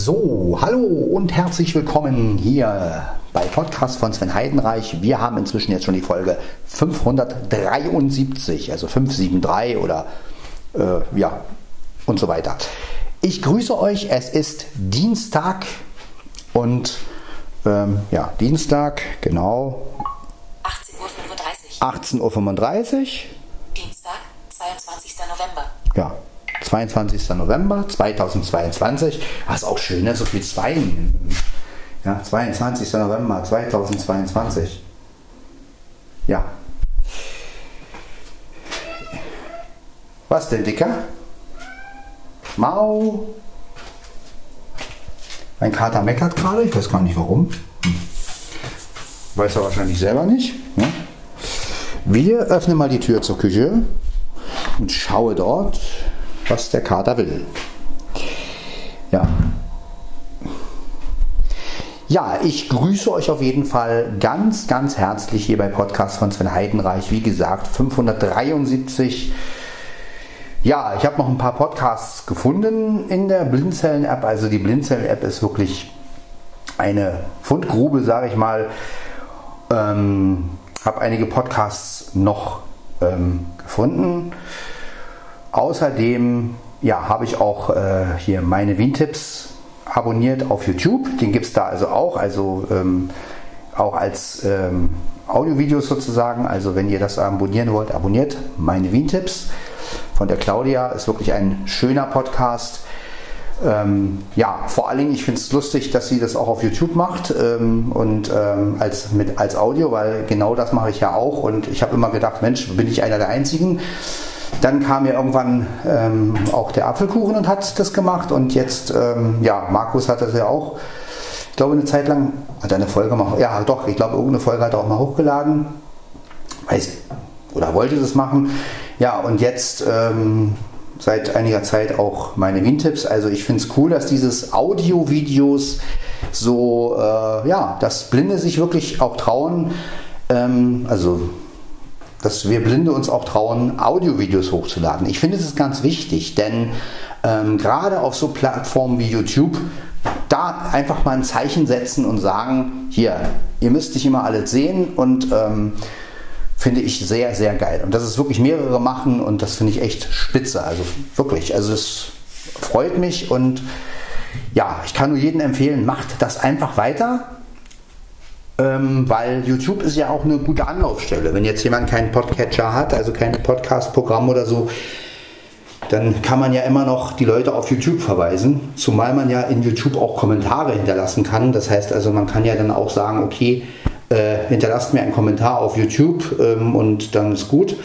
So, hallo und herzlich willkommen hier bei Podcast von Sven Heidenreich. Wir haben inzwischen jetzt schon die Folge 573, also 573 oder äh, ja und so weiter. Ich grüße euch, es ist Dienstag und ähm, ja, Dienstag, genau. 18.35 Uhr. 18.35 Uhr. Dienstag, 22. November. Ja, 22. November 2022. Das ist auch schön, ne? so viel Zweien. Ja, 22. November 2022. Ja. Was denn, Dicker? Mau. Mein Kater meckert gerade, ich weiß gar nicht warum. Hm. Weiß er wahrscheinlich selber nicht. Ne? Wir öffnen mal die Tür zur Küche und schaue dort was der Kater will. Ja. Ja, ich grüße euch auf jeden Fall ganz, ganz herzlich hier bei Podcast von Sven Heidenreich. Wie gesagt, 573. Ja, ich habe noch ein paar Podcasts gefunden in der Blindzellen-App. Also die Blindzellen-App ist wirklich eine Fundgrube, sage ich mal. Ähm, habe einige Podcasts noch ähm, gefunden. Außerdem ja, habe ich auch äh, hier meine Wien-Tipps abonniert auf YouTube. Den gibt es da also auch, also ähm, auch als ähm, Audiovideos sozusagen. Also wenn ihr das abonnieren wollt, abonniert meine Wien-Tipps von der Claudia. Ist wirklich ein schöner Podcast. Ähm, ja, vor allen Dingen, ich finde es lustig, dass sie das auch auf YouTube macht ähm, und ähm, als, mit, als Audio, weil genau das mache ich ja auch. Und ich habe immer gedacht, Mensch, bin ich einer der Einzigen? Dann kam ja irgendwann ähm, auch der Apfelkuchen und hat das gemacht. Und jetzt, ähm, ja, Markus hat das ja auch, ich glaube, eine Zeit lang, hat eine Folge mal, ja doch, ich glaube, irgendeine Folge hat er auch mal hochgeladen. Weiß, oder wollte das machen. Ja, und jetzt ähm, seit einiger Zeit auch meine Wien-Tipps. Also ich finde es cool, dass dieses Audio-Videos so, äh, ja, dass Blinde sich wirklich auch trauen, ähm, also dass wir Blinde uns auch trauen, Audiovideos hochzuladen. Ich finde, ist ganz wichtig, denn ähm, gerade auf so Plattformen wie YouTube, da einfach mal ein Zeichen setzen und sagen, hier, ihr müsst nicht immer alles sehen und ähm, finde ich sehr, sehr geil. Und dass es wirklich mehrere machen und das finde ich echt spitze. Also wirklich, also es freut mich und ja, ich kann nur jedem empfehlen, macht das einfach weiter ähm, weil YouTube ist ja auch eine gute Anlaufstelle. Wenn jetzt jemand keinen Podcatcher hat, also kein Podcast-Programm oder so, dann kann man ja immer noch die Leute auf YouTube verweisen, zumal man ja in YouTube auch Kommentare hinterlassen kann. Das heißt also, man kann ja dann auch sagen, okay, äh, hinterlasst mir einen Kommentar auf YouTube ähm, und dann ist gut.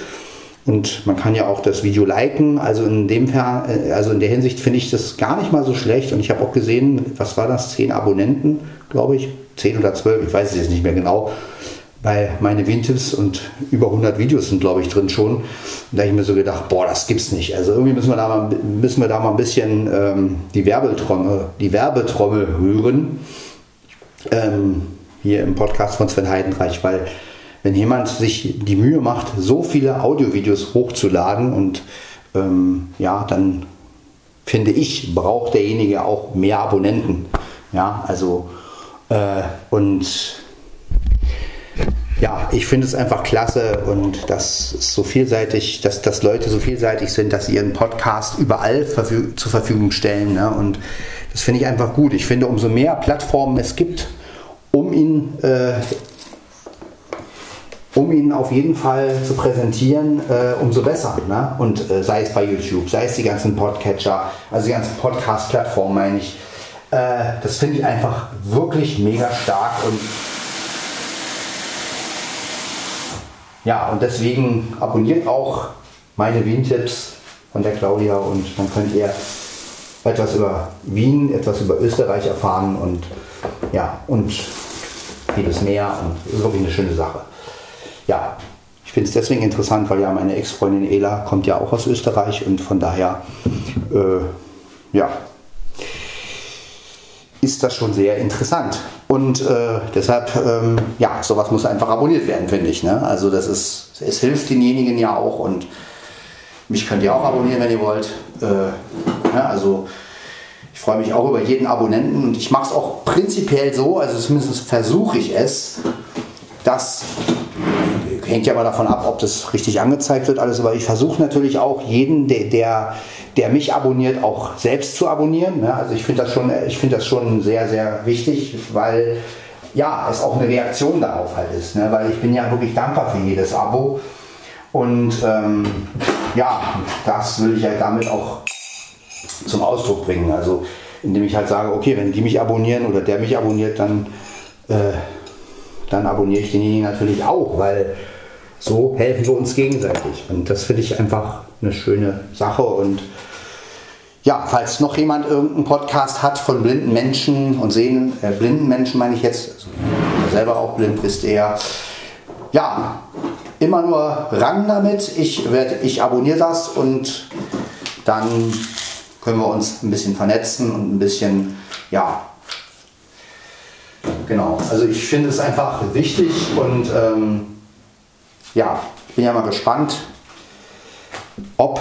Und man kann ja auch das Video liken. Also in dem Fall, äh, also in der Hinsicht finde ich das gar nicht mal so schlecht. Und ich habe auch gesehen, was war das? Zehn Abonnenten, glaube ich. Zehn oder zwölf, ich weiß es jetzt nicht mehr genau. Bei meine Wintipps und über 100 Videos sind, glaube ich, drin schon. Und da habe ich mir so gedacht, boah, das gibt's nicht. Also irgendwie müssen wir da mal, müssen wir da mal ein bisschen ähm, die, Werbetrommel, die Werbetrommel rühren. Ähm, hier im Podcast von Sven Heidenreich, weil wenn jemand sich die Mühe macht, so viele Audiovideos hochzuladen und ähm, ja, dann finde ich, braucht derjenige auch mehr Abonnenten. Ja, also äh, und ja, ich finde es einfach klasse und dass es so vielseitig, dass, dass Leute so vielseitig sind, dass sie ihren Podcast überall verfüg zur Verfügung stellen. Ne? Und das finde ich einfach gut. Ich finde, umso mehr Plattformen es gibt, um ihn äh, um ihn auf jeden Fall zu präsentieren, äh, umso besser. Ne? Und äh, sei es bei YouTube, sei es die ganzen Podcatcher, also die ganzen Podcast-Plattformen, meine ich. Äh, das finde ich einfach wirklich mega stark und ja, und deswegen abonniert auch meine Wien-Tipps von der Claudia und dann könnt ihr etwas über Wien, etwas über Österreich erfahren und ja, und vieles mehr und ist wirklich eine schöne Sache ja, ich finde es deswegen interessant, weil ja meine Ex-Freundin Ela kommt ja auch aus Österreich und von daher, äh, ja, ist das schon sehr interessant. Und äh, deshalb, ähm, ja, sowas muss einfach abonniert werden, finde ich. Ne? Also das ist, es hilft denjenigen ja auch und mich könnt ihr auch abonnieren, wenn ihr wollt. Äh, ja, also Ich freue mich auch über jeden Abonnenten und ich mache es auch prinzipiell so, also zumindest versuche ich es, dass hängt ja mal davon ab, ob das richtig angezeigt wird, alles, aber ich versuche natürlich auch jeden, der, der, der, mich abonniert, auch selbst zu abonnieren. Ne? Also ich finde das, schon, find das schon sehr, sehr wichtig, weil ja, es auch eine Reaktion darauf halt ist. Ne? Weil ich bin ja wirklich dankbar für jedes Abo. Und ähm, ja, das will ich halt damit auch zum Ausdruck bringen. Also indem ich halt sage, okay, wenn die mich abonnieren oder der mich abonniert, dann, äh, dann abonniere ich denjenigen natürlich auch, weil so helfen wir uns gegenseitig. Und das finde ich einfach eine schöne Sache. Und ja, falls noch jemand irgendeinen Podcast hat von blinden Menschen und sehen, äh, blinden Menschen meine ich jetzt, also selber auch blind bist eher, ja, immer nur ran damit. Ich, ich abonniere das und dann können wir uns ein bisschen vernetzen und ein bisschen, ja, genau. Also ich finde es einfach wichtig und ähm, ja, ich bin ja mal gespannt, ob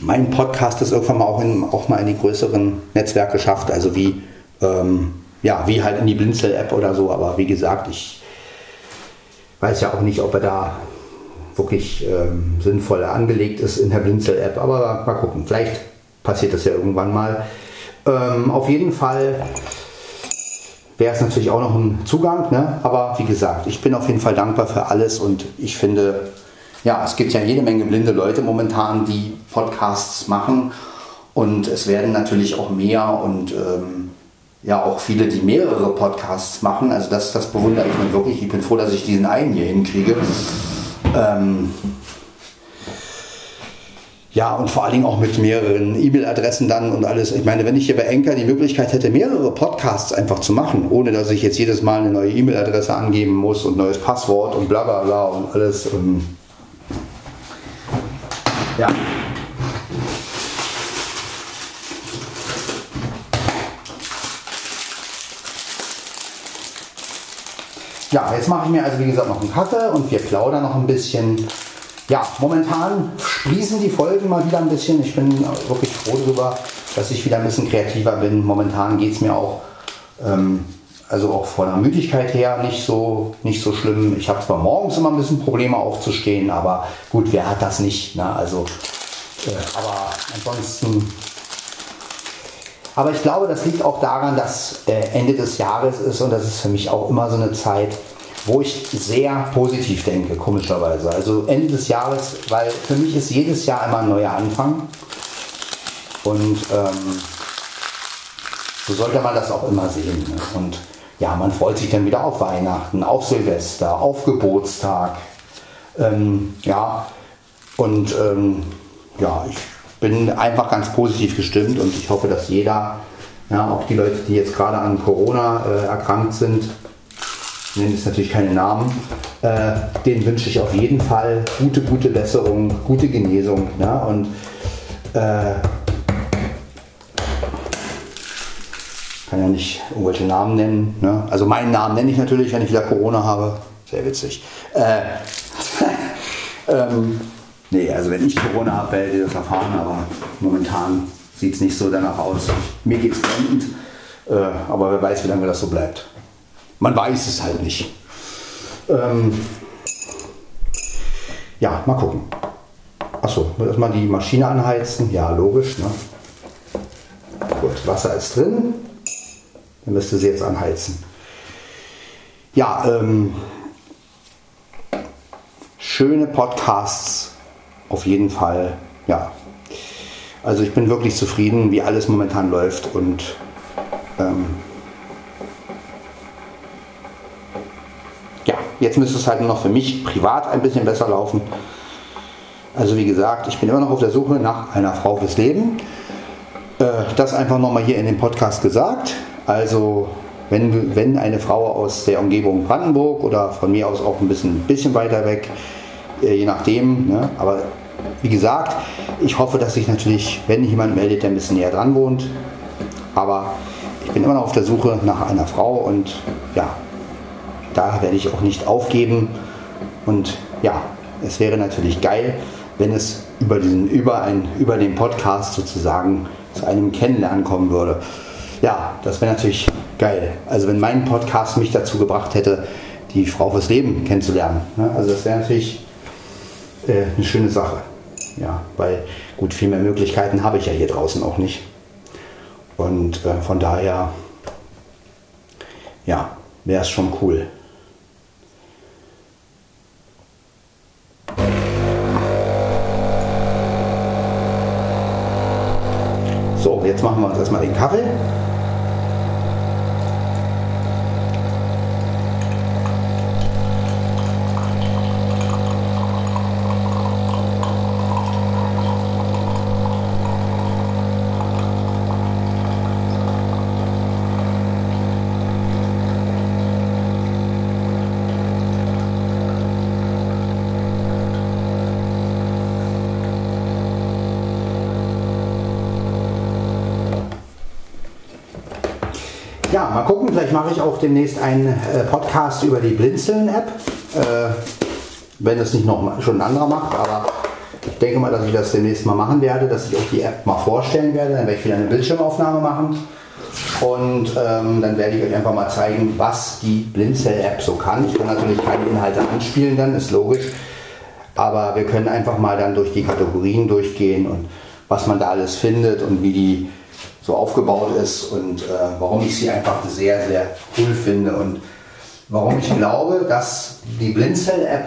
mein Podcast es irgendwann mal auch, in, auch mal in die größeren Netzwerke schafft, also wie, ähm, ja, wie halt in die Blinzel-App oder so. Aber wie gesagt, ich weiß ja auch nicht, ob er da wirklich ähm, sinnvoll angelegt ist in der Blinzel-App. Aber mal gucken, vielleicht passiert das ja irgendwann mal. Ähm, auf jeden Fall wäre es natürlich auch noch ein Zugang. Ne? Aber wie gesagt, ich bin auf jeden Fall dankbar für alles und ich finde, ja, es gibt ja jede Menge blinde Leute momentan, die Podcasts machen und es werden natürlich auch mehr und ähm, ja auch viele, die mehrere Podcasts machen. Also das, das bewundere ich mir wirklich. Ich bin froh, dass ich diesen einen hier hinkriege. Ähm, ja, und vor allen Dingen auch mit mehreren E-Mail-Adressen dann und alles. Ich meine, wenn ich hier bei Enker die Möglichkeit hätte, mehrere Podcasts einfach zu machen, ohne dass ich jetzt jedes Mal eine neue E-Mail-Adresse angeben muss und neues Passwort und bla bla bla und alles. Und ja. Ja, jetzt mache ich mir also wie gesagt noch einen Kaffee und wir plaudern noch ein bisschen ja, momentan sprießen die Folgen mal wieder ein bisschen. Ich bin wirklich froh darüber, dass ich wieder ein bisschen kreativer bin. Momentan geht es mir auch, ähm, also auch von der Müdigkeit her nicht so, nicht so schlimm. Ich habe zwar morgens immer ein bisschen Probleme aufzustehen, aber gut, wer hat das nicht? Ne? Also, äh, aber ansonsten. Aber ich glaube, das liegt auch daran, dass äh, Ende des Jahres ist und das ist für mich auch immer so eine Zeit, wo ich sehr positiv denke, komischerweise. Also Ende des Jahres, weil für mich ist jedes Jahr immer ein neuer Anfang. Und ähm, so sollte man das auch immer sehen. Ne? Und ja, man freut sich dann wieder auf Weihnachten, auf Silvester, auf Geburtstag. Ähm, ja, und ähm, ja, ich bin einfach ganz positiv gestimmt und ich hoffe, dass jeder, ja, auch die Leute, die jetzt gerade an Corona äh, erkrankt sind, nenne jetzt natürlich keine Namen, äh, den wünsche ich auf jeden Fall gute, gute Besserung, gute Genesung. Ja? Und äh, kann ja nicht irgendwelche Namen nennen. Ne? Also meinen Namen nenne ich natürlich, wenn ich wieder Corona habe. Sehr witzig. Äh, ähm, nee, also wenn ich Corona habe, werdet ihr das erfahren, aber momentan sieht es nicht so danach aus. Mir geht es blendend, äh, aber wer weiß, wie lange das so bleibt. Man weiß es halt nicht. Ähm, ja, mal gucken. Achso, erstmal die Maschine anheizen. Ja, logisch. Ne? Gut, Wasser ist drin. Dann müsste sie jetzt anheizen. Ja, ähm, schöne Podcasts auf jeden Fall. Ja, also ich bin wirklich zufrieden, wie alles momentan läuft und ähm, Jetzt müsste es halt nur noch für mich privat ein bisschen besser laufen. Also wie gesagt, ich bin immer noch auf der Suche nach einer Frau fürs Leben. Äh, das einfach nochmal hier in dem Podcast gesagt. Also wenn, wenn eine Frau aus der Umgebung Brandenburg oder von mir aus auch ein bisschen, bisschen weiter weg, äh, je nachdem. Ne? Aber wie gesagt, ich hoffe, dass sich natürlich, wenn jemand meldet, der ein bisschen näher dran wohnt. Aber ich bin immer noch auf der Suche nach einer Frau und ja, da werde ich auch nicht aufgeben. Und ja, es wäre natürlich geil, wenn es über, diesen, über, ein, über den Podcast sozusagen zu einem Kennenlernen kommen würde. Ja, das wäre natürlich geil. Also wenn mein Podcast mich dazu gebracht hätte, die Frau fürs Leben kennenzulernen. Ne? Also das wäre natürlich äh, eine schöne Sache. Ja, weil gut, viel mehr Möglichkeiten habe ich ja hier draußen auch nicht. Und äh, von daher, ja, wäre es schon cool. Jetzt machen wir uns erstmal den Kaffee. Ja, mal gucken, vielleicht mache ich auch demnächst einen äh, Podcast über die Blinzeln-App. Äh, wenn das nicht noch schon ein anderer macht, aber ich denke mal, dass ich das demnächst mal machen werde, dass ich auch die App mal vorstellen werde. Dann werde ich wieder eine Bildschirmaufnahme machen. Und ähm, dann werde ich euch einfach mal zeigen, was die Blinzel-App so kann. Ich kann natürlich keine Inhalte anspielen, dann ist logisch. Aber wir können einfach mal dann durch die Kategorien durchgehen und was man da alles findet und wie die so aufgebaut ist und äh, warum ich sie einfach sehr, sehr cool finde und warum ich glaube, dass die Blinzel-App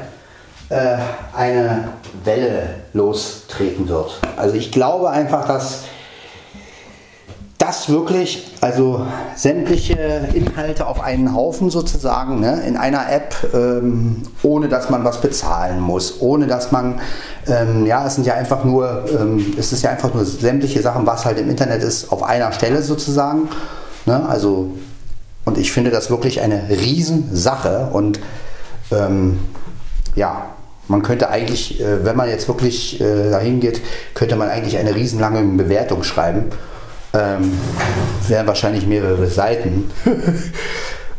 äh, eine Welle lostreten wird. Also ich glaube einfach, dass das wirklich, also sämtliche Inhalte auf einen Haufen sozusagen, ne, in einer App, ähm, ohne dass man was bezahlen muss, ohne dass man, ähm, ja, es sind ja einfach nur, ähm, es ist ja einfach nur sämtliche Sachen, was halt im Internet ist, auf einer Stelle sozusagen. Ne, also, und ich finde das wirklich eine Riesensache und ähm, ja, man könnte eigentlich, äh, wenn man jetzt wirklich äh, dahin geht, könnte man eigentlich eine riesenlange Bewertung schreiben ähm, wären wahrscheinlich mehrere Seiten.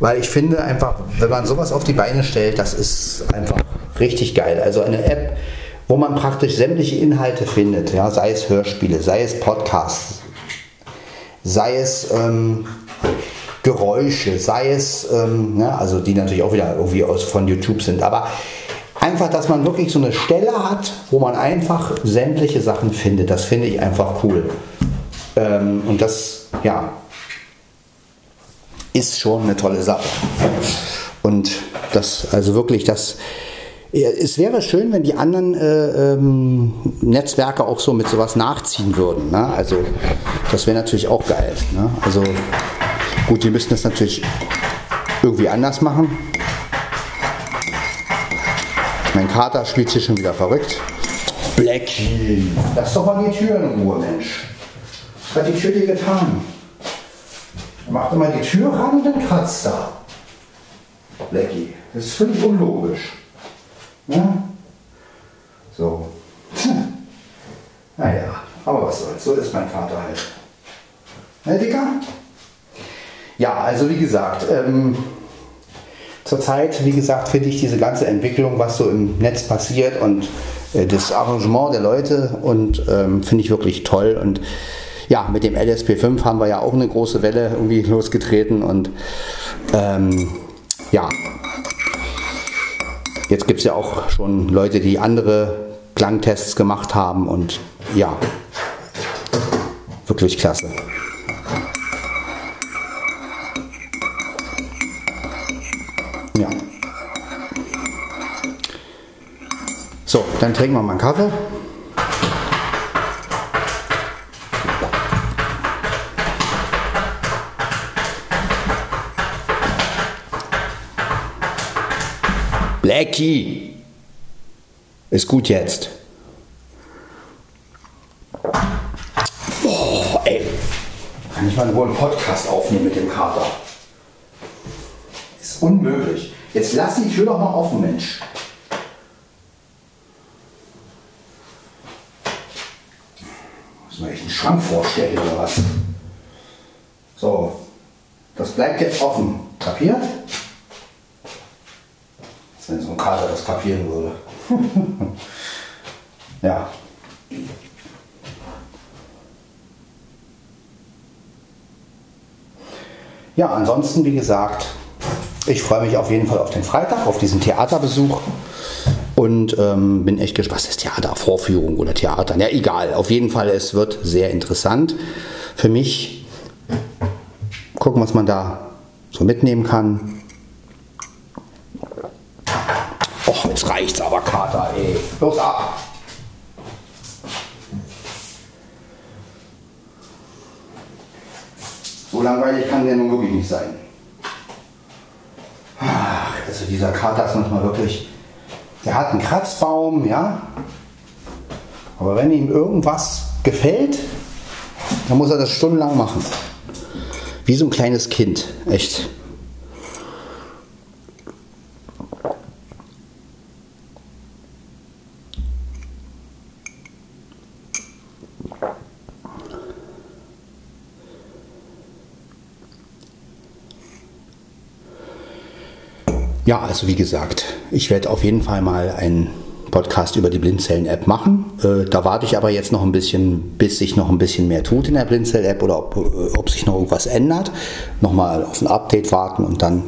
Weil ich finde einfach, wenn man sowas auf die Beine stellt, das ist einfach richtig geil. Also eine App, wo man praktisch sämtliche Inhalte findet, ja, sei es Hörspiele, sei es Podcasts, sei es ähm, Geräusche, sei es, ähm, ja, also die natürlich auch wieder irgendwie aus, von YouTube sind, aber einfach, dass man wirklich so eine Stelle hat, wo man einfach sämtliche Sachen findet, das finde ich einfach cool. Ähm, und das, ja, ist schon eine tolle Sache. Und das, also wirklich, das, es wäre schön, wenn die anderen äh, ähm, Netzwerke auch so mit sowas nachziehen würden. Ne? Also das wäre natürlich auch geil. Ne? Also gut, die müssten das natürlich irgendwie anders machen. Mein Kater spielt hier schon wieder verrückt. Blackie, lass doch mal die Tür in Ruhe, Mensch. Was hat die Tür dir getan? Mach doch mal die Tür ran und dann kratzt da. Blackie. Das ist völlig unlogisch. Ja? So. Naja, aber was soll's. So ist mein Vater halt. Ne, Dicker? Ja, also wie gesagt, ähm, zurzeit, wie gesagt, finde ich diese ganze Entwicklung, was so im Netz passiert und äh, das Arrangement der Leute und ähm, finde ich wirklich toll und ja, mit dem LSP5 haben wir ja auch eine große Welle irgendwie losgetreten und ähm, ja, jetzt gibt es ja auch schon Leute, die andere Klangtests gemacht haben und ja, wirklich klasse. Ja. So, dann trinken wir mal einen Kaffee. Blackie. Ist gut jetzt. Boah, ey. Kann ich mal wohl einen Podcast aufnehmen mit dem Kater? Ist unmöglich. Jetzt lass die Tür doch mal offen, Mensch. Muss man echt einen Schrank vorstellen oder was? So, das bleibt jetzt offen. Kapiert? Wenn so ein Kater das kapieren würde. ja. Ja, ansonsten, wie gesagt, ich freue mich auf jeden Fall auf den Freitag, auf diesen Theaterbesuch. Und ähm, bin echt gespannt. Was ist Theater? Vorführung oder Theater? Ja, egal. Auf jeden Fall, es wird sehr interessant für mich. Gucken, was man da so mitnehmen kann. Och, jetzt reicht's aber, Kater, ey. Los ab! So langweilig kann der nun wirklich nicht sein. Also dieser Kater ist manchmal wirklich, der hat einen Kratzbaum, ja. Aber wenn ihm irgendwas gefällt, dann muss er das stundenlang machen. Wie so ein kleines Kind, echt. Ja, also wie gesagt, ich werde auf jeden Fall mal einen Podcast über die Blindzellen-App machen. Äh, da warte ich aber jetzt noch ein bisschen, bis sich noch ein bisschen mehr tut in der Blindzellen-App oder ob, äh, ob sich noch irgendwas ändert. Nochmal auf ein Update warten und dann,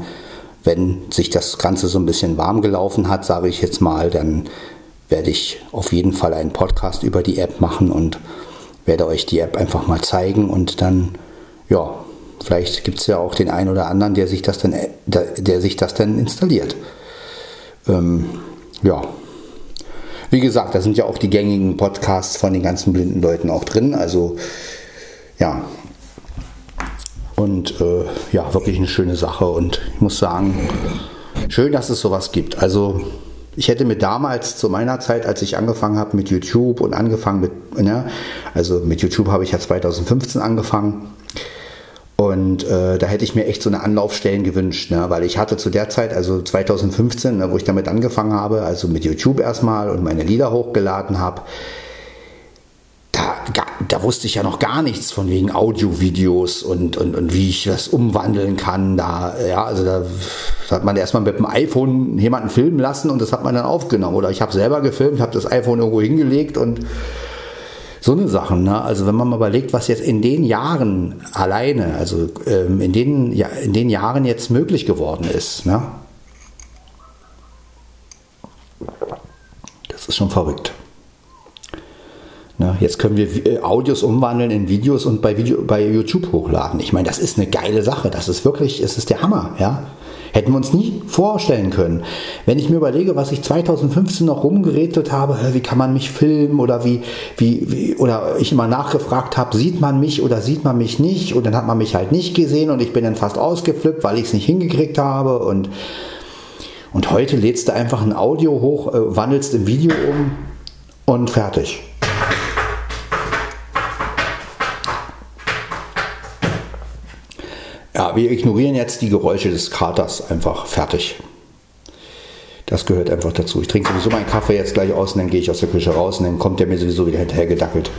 wenn sich das Ganze so ein bisschen warm gelaufen hat, sage ich jetzt mal, dann werde ich auf jeden Fall einen Podcast über die App machen und werde euch die App einfach mal zeigen und dann, ja, Vielleicht gibt es ja auch den einen oder anderen, der sich das dann, der, der sich das dann installiert. Ähm, ja. Wie gesagt, da sind ja auch die gängigen Podcasts von den ganzen blinden Leuten auch drin. Also ja. Und äh, ja, wirklich eine schöne Sache. Und ich muss sagen, schön, dass es sowas gibt. Also ich hätte mir damals zu meiner Zeit, als ich angefangen habe mit YouTube und angefangen mit, ne, also mit YouTube habe ich ja 2015 angefangen und äh, da hätte ich mir echt so eine Anlaufstellen gewünscht, ne? weil ich hatte zu der Zeit, also 2015, ne, wo ich damit angefangen habe, also mit YouTube erstmal und meine Lieder hochgeladen habe, da, da wusste ich ja noch gar nichts von wegen Audio-Videos und, und, und wie ich das umwandeln kann. Da, ja, also da hat man erstmal mit dem iPhone jemanden filmen lassen und das hat man dann aufgenommen. Oder ich habe selber gefilmt, habe das iPhone irgendwo hingelegt und so eine Sachen. Ne? Also wenn man mal überlegt, was jetzt in den Jahren alleine, also ähm, in, den, ja, in den Jahren jetzt möglich geworden ist. Ne? Das ist schon verrückt. Ne? Jetzt können wir äh, Audios umwandeln in Videos und bei, Video, bei YouTube hochladen. Ich meine, das ist eine geile Sache. Das ist wirklich, es ist der Hammer. Ja? Hätten wir uns nie vorstellen können. Wenn ich mir überlege, was ich 2015 noch rumgeredet habe, wie kann man mich filmen oder wie, wie, wie oder ich immer nachgefragt habe, sieht man mich oder sieht man mich nicht und dann hat man mich halt nicht gesehen und ich bin dann fast ausgeflippt, weil ich es nicht hingekriegt habe und und heute lädst du einfach ein Audio hoch, äh, wandelst im Video um und fertig. Ja, wir ignorieren jetzt die Geräusche des Katers einfach fertig. Das gehört einfach dazu. Ich trinke sowieso meinen Kaffee jetzt gleich aus und dann gehe ich aus der Küche raus und dann kommt der mir sowieso wieder hinterher gedackelt.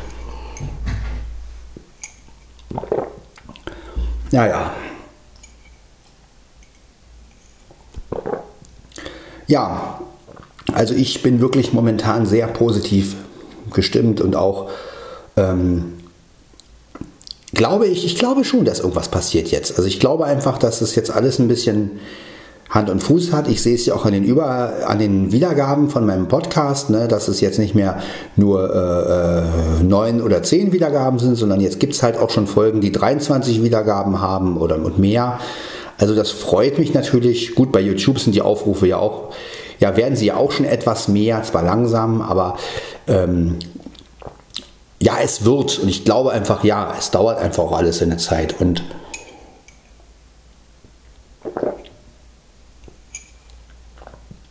Ja, ja. Ja, also ich bin wirklich momentan sehr positiv gestimmt und auch ähm, glaube ich, ich glaube schon, dass irgendwas passiert jetzt. Also ich glaube einfach, dass es jetzt alles ein bisschen Hand und Fuß hat. Ich sehe es ja auch an den, Über, an den Wiedergaben von meinem Podcast, ne, dass es jetzt nicht mehr nur äh, äh neun oder zehn Wiedergaben sind, sondern jetzt gibt es halt auch schon Folgen, die 23 Wiedergaben haben oder und mehr. Also das freut mich natürlich. Gut, bei YouTube sind die Aufrufe ja auch, ja, werden sie ja auch schon etwas mehr, zwar langsam, aber ähm, ja, es wird. Und ich glaube einfach, ja, es dauert einfach auch alles in der Zeit. Und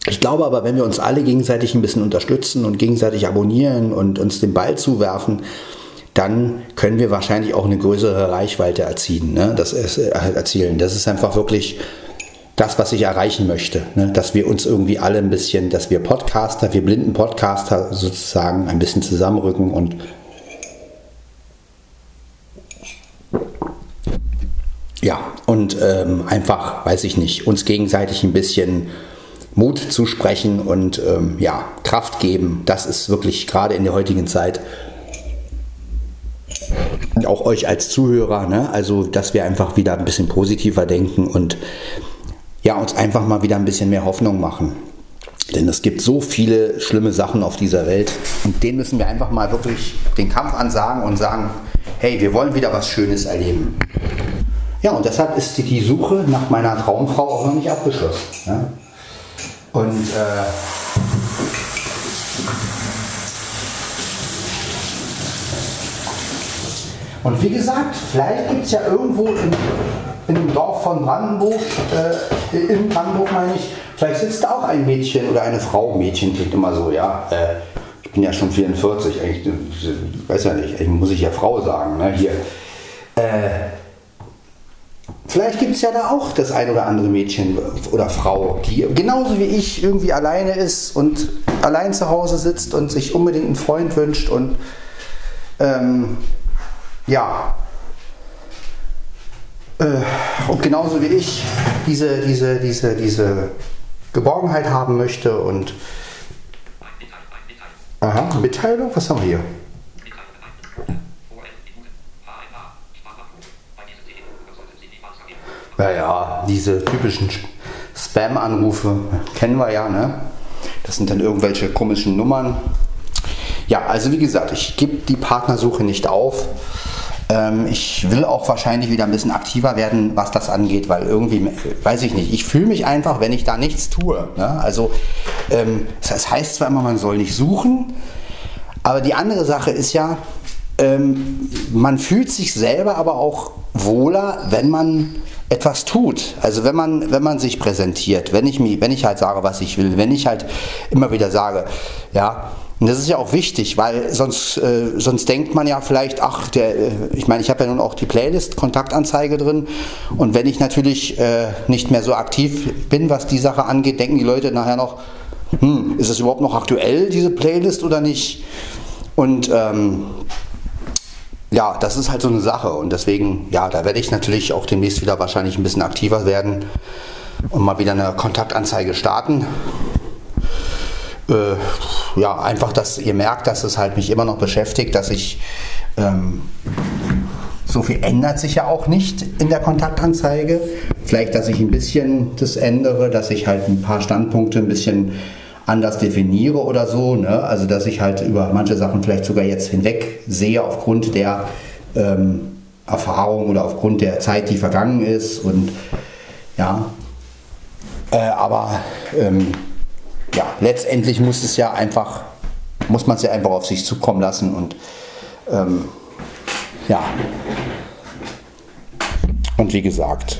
ich glaube aber, wenn wir uns alle gegenseitig ein bisschen unterstützen und gegenseitig abonnieren und uns den Ball zuwerfen, dann können wir wahrscheinlich auch eine größere Reichweite erzielen. Ne? Das ist, äh, erzielen. Das ist einfach wirklich das, was ich erreichen möchte. Ne? Dass wir uns irgendwie alle ein bisschen, dass wir Podcaster, wir blinden Podcaster sozusagen ein bisschen zusammenrücken und Ja, und ähm, einfach, weiß ich nicht, uns gegenseitig ein bisschen Mut zusprechen und ähm, ja, Kraft geben. Das ist wirklich gerade in der heutigen Zeit auch euch als Zuhörer, ne? also dass wir einfach wieder ein bisschen positiver denken und ja, uns einfach mal wieder ein bisschen mehr Hoffnung machen. Denn es gibt so viele schlimme Sachen auf dieser Welt und denen müssen wir einfach mal wirklich den Kampf ansagen und sagen, hey, wir wollen wieder was Schönes erleben. Ja, und deshalb ist die Suche nach meiner Traumfrau auch noch nicht abgeschlossen. Ja? Und äh, und wie gesagt, vielleicht gibt es ja irgendwo in, in dem Dorf von Brandenburg, äh, in Brandenburg meine ich, vielleicht sitzt da auch ein Mädchen oder eine Frau. Mädchen klingt immer so, ja. Äh, ich bin ja schon 44, eigentlich, weiß ja nicht, eigentlich muss ich ja Frau sagen, ne, hier. Äh, Vielleicht gibt es ja da auch das ein oder andere Mädchen oder Frau, die genauso wie ich irgendwie alleine ist und allein zu Hause sitzt und sich unbedingt einen Freund wünscht und ähm, ja. Äh, und genauso wie ich diese, diese, diese, diese Geborgenheit haben möchte und Aha, Mitteilung? Was haben wir hier? Naja, diese typischen Spam-Anrufe kennen wir ja, ne? Das sind dann irgendwelche komischen Nummern. Ja, also wie gesagt, ich gebe die Partnersuche nicht auf. Ähm, ich will auch wahrscheinlich wieder ein bisschen aktiver werden, was das angeht, weil irgendwie, weiß ich nicht, ich fühle mich einfach, wenn ich da nichts tue. Ne? Also, ähm, das heißt zwar immer, man soll nicht suchen, aber die andere Sache ist ja, ähm, man fühlt sich selber aber auch wohler, wenn man etwas tut. Also wenn man, wenn man sich präsentiert, wenn ich, wenn ich halt sage, was ich will, wenn ich halt immer wieder sage, ja, und das ist ja auch wichtig, weil sonst, äh, sonst denkt man ja vielleicht, ach, der, äh, ich meine, ich habe ja nun auch die Playlist, Kontaktanzeige drin. Und wenn ich natürlich äh, nicht mehr so aktiv bin, was die Sache angeht, denken die Leute nachher noch, hm, ist es überhaupt noch aktuell, diese Playlist oder nicht? Und ähm, ja, das ist halt so eine Sache und deswegen, ja, da werde ich natürlich auch demnächst wieder wahrscheinlich ein bisschen aktiver werden und mal wieder eine Kontaktanzeige starten. Äh, ja, einfach, dass ihr merkt, dass es halt mich immer noch beschäftigt, dass ich ähm, so viel ändert sich ja auch nicht in der Kontaktanzeige. Vielleicht, dass ich ein bisschen das ändere, dass ich halt ein paar Standpunkte ein bisschen anders definiere oder so. Ne? Also dass ich halt über manche Sachen vielleicht sogar jetzt hinweg sehe aufgrund der ähm, Erfahrung oder aufgrund der Zeit, die vergangen ist. Und ja, äh, aber ähm, ja, letztendlich muss es ja einfach, muss man es ja einfach auf sich zukommen lassen und ähm, ja. Und wie gesagt,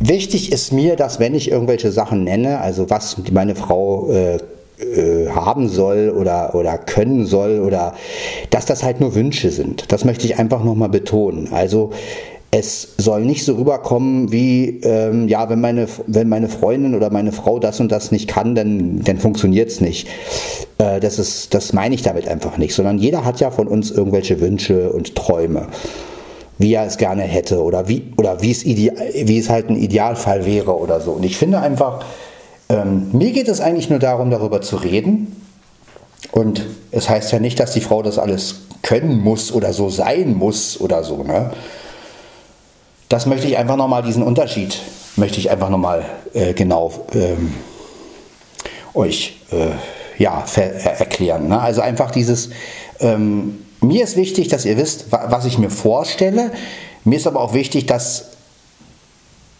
Wichtig ist mir, dass wenn ich irgendwelche Sachen nenne, also was meine Frau äh, äh, haben soll oder, oder können soll oder dass das halt nur Wünsche sind. Das möchte ich einfach nochmal betonen. Also es soll nicht so rüberkommen wie, ähm, ja, wenn meine, wenn meine Freundin oder meine Frau das und das nicht kann, dann, dann funktioniert es nicht. Äh, das, ist, das meine ich damit einfach nicht, sondern jeder hat ja von uns irgendwelche Wünsche und Träume wie er es gerne hätte oder wie, oder wie, es, wie es halt ein Idealfall wäre oder so. Und ich finde einfach, ähm, mir geht es eigentlich nur darum, darüber zu reden. Und es heißt ja nicht, dass die Frau das alles können muss oder so sein muss oder so. Ne? Das möchte ich einfach nochmal, diesen Unterschied möchte ich einfach nochmal äh, genau ähm, euch äh, ja, erklären. Ne? Also einfach dieses, ähm, mir ist wichtig, dass ihr wisst, was ich mir vorstelle. Mir ist aber auch wichtig, dass,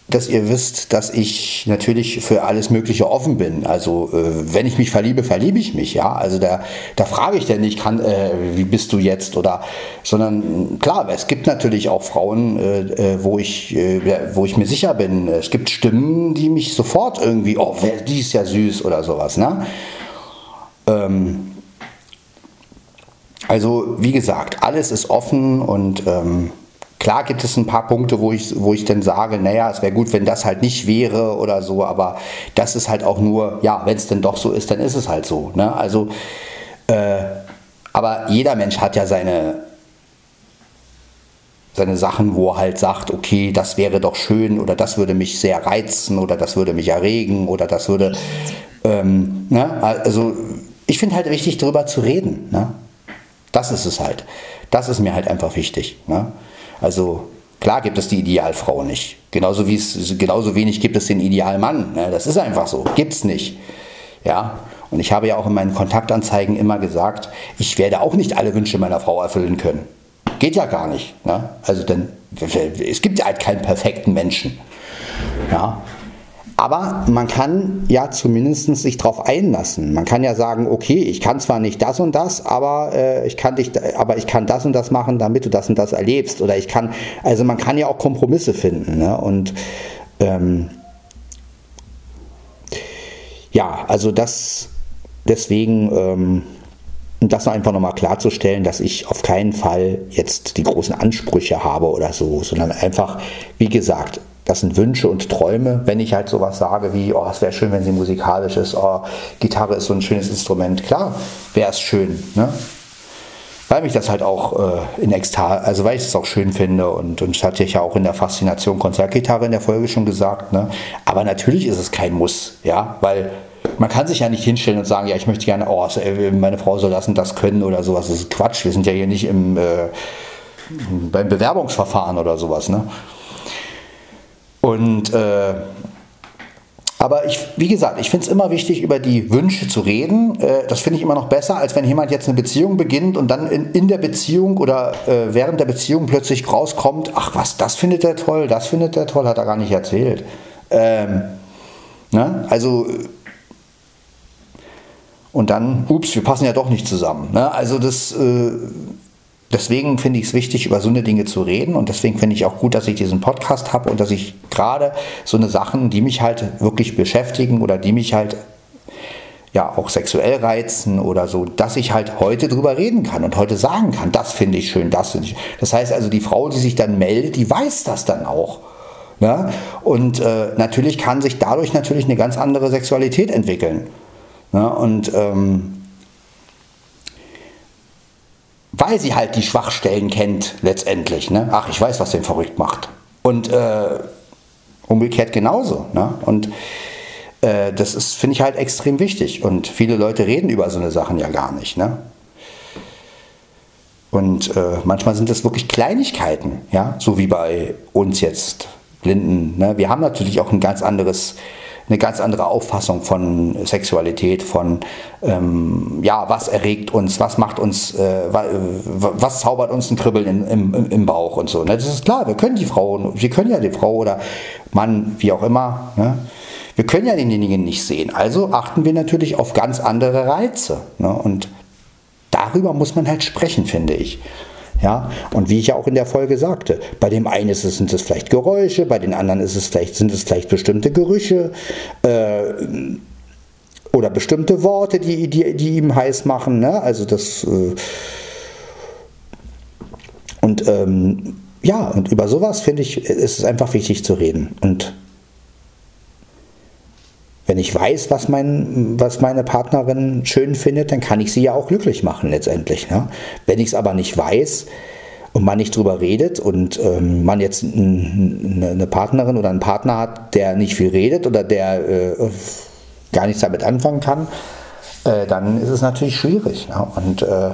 dass ihr wisst, dass ich natürlich für alles Mögliche offen bin. Also äh, wenn ich mich verliebe, verliebe ich mich, ja. Also da, da frage ich denn nicht, kann, äh, wie bist du jetzt oder, sondern klar, es gibt natürlich auch Frauen, äh, äh wo ich, äh, wo ich mir sicher bin. Es gibt Stimmen, die mich sofort irgendwie, oh, die ist ja süß oder sowas, ne? Ähm, also wie gesagt, alles ist offen und ähm, klar gibt es ein paar Punkte, wo ich, wo ich dann sage, naja, es wäre gut, wenn das halt nicht wäre oder so, aber das ist halt auch nur, ja, wenn es denn doch so ist, dann ist es halt so. Ne? Also, äh, aber jeder Mensch hat ja seine, seine Sachen, wo er halt sagt, okay, das wäre doch schön oder das würde mich sehr reizen oder das würde mich erregen oder das würde, ähm, ne? also ich finde halt wichtig, darüber zu reden. Ne? Das ist es halt. Das ist mir halt einfach wichtig. Ne? Also klar gibt es die Idealfrau nicht. Genauso, wie es, genauso wenig gibt es den Idealmann. Ne? Das ist einfach so. Gibt es nicht. Ja, und ich habe ja auch in meinen Kontaktanzeigen immer gesagt, ich werde auch nicht alle Wünsche meiner Frau erfüllen können. Geht ja gar nicht. Ne? Also denn es gibt ja halt keinen perfekten Menschen. Ja. Aber man kann ja zumindest sich darauf einlassen. Man kann ja sagen, okay, ich kann zwar nicht das und das, aber, äh, ich kann dich, aber ich kann das und das machen, damit du das und das erlebst. Oder ich kann, also man kann ja auch Kompromisse finden. Ne? Und ähm, ja, also das deswegen ähm, das einfach nochmal klarzustellen, dass ich auf keinen Fall jetzt die großen Ansprüche habe oder so, sondern einfach, wie gesagt, das sind Wünsche und Träume, wenn ich halt sowas sage wie, oh, es wäre schön, wenn sie musikalisch ist, oh, Gitarre ist so ein schönes Instrument. Klar, wäre es schön, ne? Weil mich das halt auch äh, in Ekstase, also weil ich es auch schön finde und, und das hatte ich ja auch in der Faszination Konzertgitarre in der Folge schon gesagt, ne? Aber natürlich ist es kein Muss, ja, weil man kann sich ja nicht hinstellen und sagen, ja, ich möchte gerne, oh, meine Frau soll das und das können oder sowas. Das ist Quatsch. Wir sind ja hier nicht im, äh, beim Bewerbungsverfahren oder sowas. Ne? Und äh, aber ich, wie gesagt, ich finde es immer wichtig, über die Wünsche zu reden. Äh, das finde ich immer noch besser, als wenn jemand jetzt eine Beziehung beginnt und dann in, in der Beziehung oder äh, während der Beziehung plötzlich rauskommt, ach was, das findet er toll, das findet er toll, hat er gar nicht erzählt. Ähm, ne? Also und dann, ups, wir passen ja doch nicht zusammen. Ne? Also das, äh, deswegen finde ich es wichtig, über so eine Dinge zu reden und deswegen finde ich auch gut, dass ich diesen Podcast habe und dass ich gerade so eine Sachen, die mich halt wirklich beschäftigen oder die mich halt ja auch sexuell reizen oder so, dass ich halt heute drüber reden kann und heute sagen kann, das finde ich schön, das finde ich. Das heißt also, die Frau, die sich dann meldet, die weiß das dann auch. Ja? Ne? Und äh, natürlich kann sich dadurch natürlich eine ganz andere Sexualität entwickeln. Ja, und ähm, weil sie halt die Schwachstellen kennt letztendlich. Ne? Ach, ich weiß, was den verrückt macht. Und äh, umgekehrt genauso. Ne? Und äh, das ist, finde ich halt extrem wichtig. Und viele Leute reden über so eine Sachen ja gar nicht. Ne? Und äh, manchmal sind das wirklich Kleinigkeiten, ja, so wie bei uns jetzt Blinden. Ne? Wir haben natürlich auch ein ganz anderes eine ganz andere Auffassung von Sexualität, von ähm, ja, was erregt uns, was macht uns, äh, was zaubert uns ein Kribbeln in, im, im Bauch und so. Ne? Das ist klar, wir können die Frau, wir können ja die Frau oder Mann, wie auch immer, ne? wir können ja denjenigen nicht sehen. Also achten wir natürlich auf ganz andere Reize. Ne? Und darüber muss man halt sprechen, finde ich. Ja, und wie ich ja auch in der Folge sagte, bei dem einen ist es, sind es vielleicht Geräusche, bei den anderen ist es vielleicht, sind es vielleicht bestimmte Gerüche äh, oder bestimmte Worte, die, die, die ihm heiß machen. Ne? Also das äh, und ähm, ja, und über sowas finde ich, ist es einfach wichtig zu reden. Und wenn ich weiß, was, mein, was meine Partnerin schön findet, dann kann ich sie ja auch glücklich machen letztendlich. Ne? Wenn ich es aber nicht weiß und man nicht drüber redet und ähm, man jetzt eine Partnerin oder einen Partner hat, der nicht viel redet oder der äh, gar nichts damit anfangen kann, äh, dann ist es natürlich schwierig. Ne? Und äh,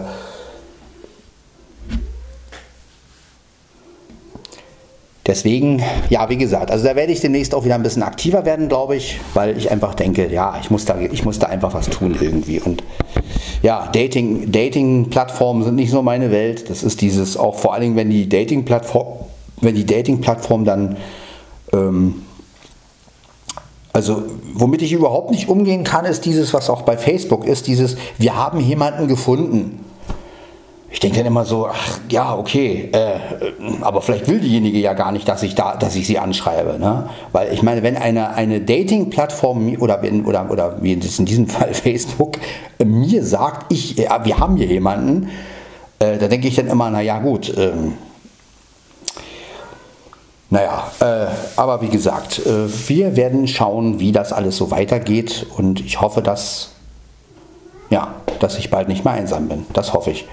Deswegen, ja, wie gesagt, also da werde ich demnächst auch wieder ein bisschen aktiver werden, glaube ich, weil ich einfach denke, ja, ich muss da, ich muss da einfach was tun irgendwie. Und ja, Dating, Dating-Plattformen sind nicht so meine Welt. Das ist dieses, auch vor allen Dingen, wenn die Dating-Plattform, Dating-Plattform dann, ähm, also womit ich überhaupt nicht umgehen kann, ist dieses, was auch bei Facebook ist, dieses, wir haben jemanden gefunden ich denke dann immer so, ach ja, okay, äh, aber vielleicht will diejenige ja gar nicht, dass ich da, dass ich sie anschreibe, ne? Weil ich meine, wenn eine, eine Dating-Plattform oder, oder, oder wie in diesem Fall Facebook äh, mir sagt, ich, äh, wir haben hier jemanden, äh, da denke ich dann immer, naja gut, ähm, naja, äh, aber wie gesagt, äh, wir werden schauen, wie das alles so weitergeht und ich hoffe, dass, ja, dass ich bald nicht mehr einsam bin. Das hoffe ich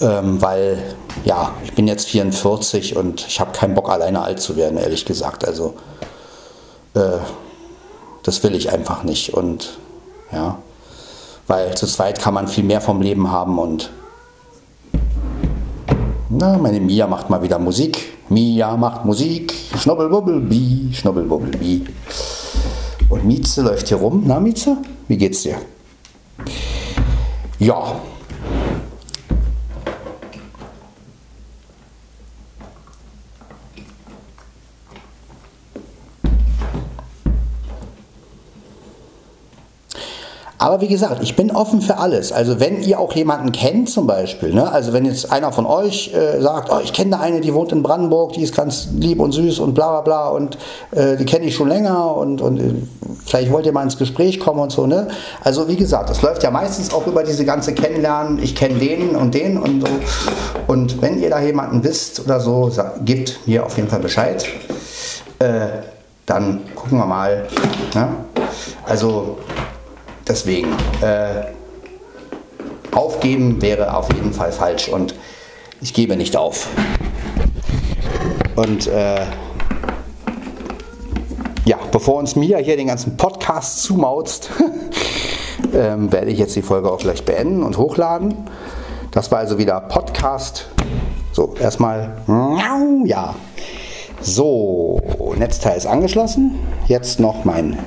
ähm, weil ja, ich bin jetzt 44 und ich habe keinen Bock, alleine alt zu werden, ehrlich gesagt. Also äh, das will ich einfach nicht und ja, weil zu zweit kann man viel mehr vom Leben haben und Na, meine Mia macht mal wieder Musik. Mia macht Musik. Schnobbelwubbelbi, Schnobbelwubbelbi. Und Mieze läuft hier rum. Na, Mieze, wie geht's dir? Ja. Aber wie gesagt, ich bin offen für alles. Also wenn ihr auch jemanden kennt zum Beispiel, ne? also wenn jetzt einer von euch äh, sagt, oh, ich kenne da eine, die wohnt in Brandenburg, die ist ganz lieb und süß und bla bla bla und äh, die kenne ich schon länger und, und äh, vielleicht wollt ihr mal ins Gespräch kommen und so. Ne? Also wie gesagt, das läuft ja meistens auch über diese ganze Kennenlernen, ich kenne den und den und so. Und wenn ihr da jemanden wisst oder so, gebt mir auf jeden Fall Bescheid. Äh, dann gucken wir mal. Ne? Also Deswegen, äh, aufgeben wäre auf jeden Fall falsch und ich gebe nicht auf. Und äh, ja, bevor uns Mia hier den ganzen Podcast zumauzt, ähm, werde ich jetzt die Folge auch gleich beenden und hochladen. Das war also wieder Podcast. So, erstmal, ja. So, Netzteil ist angeschlossen. Jetzt noch mein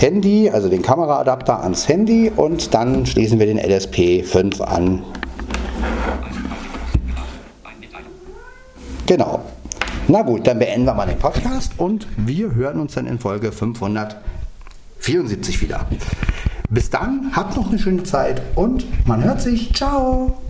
Handy, also den Kameraadapter ans Handy und dann schließen wir den LSP 5 an. Genau. Na gut, dann beenden wir mal den Podcast und wir hören uns dann in Folge 574 wieder. Bis dann, habt noch eine schöne Zeit und man hört sich. Ciao.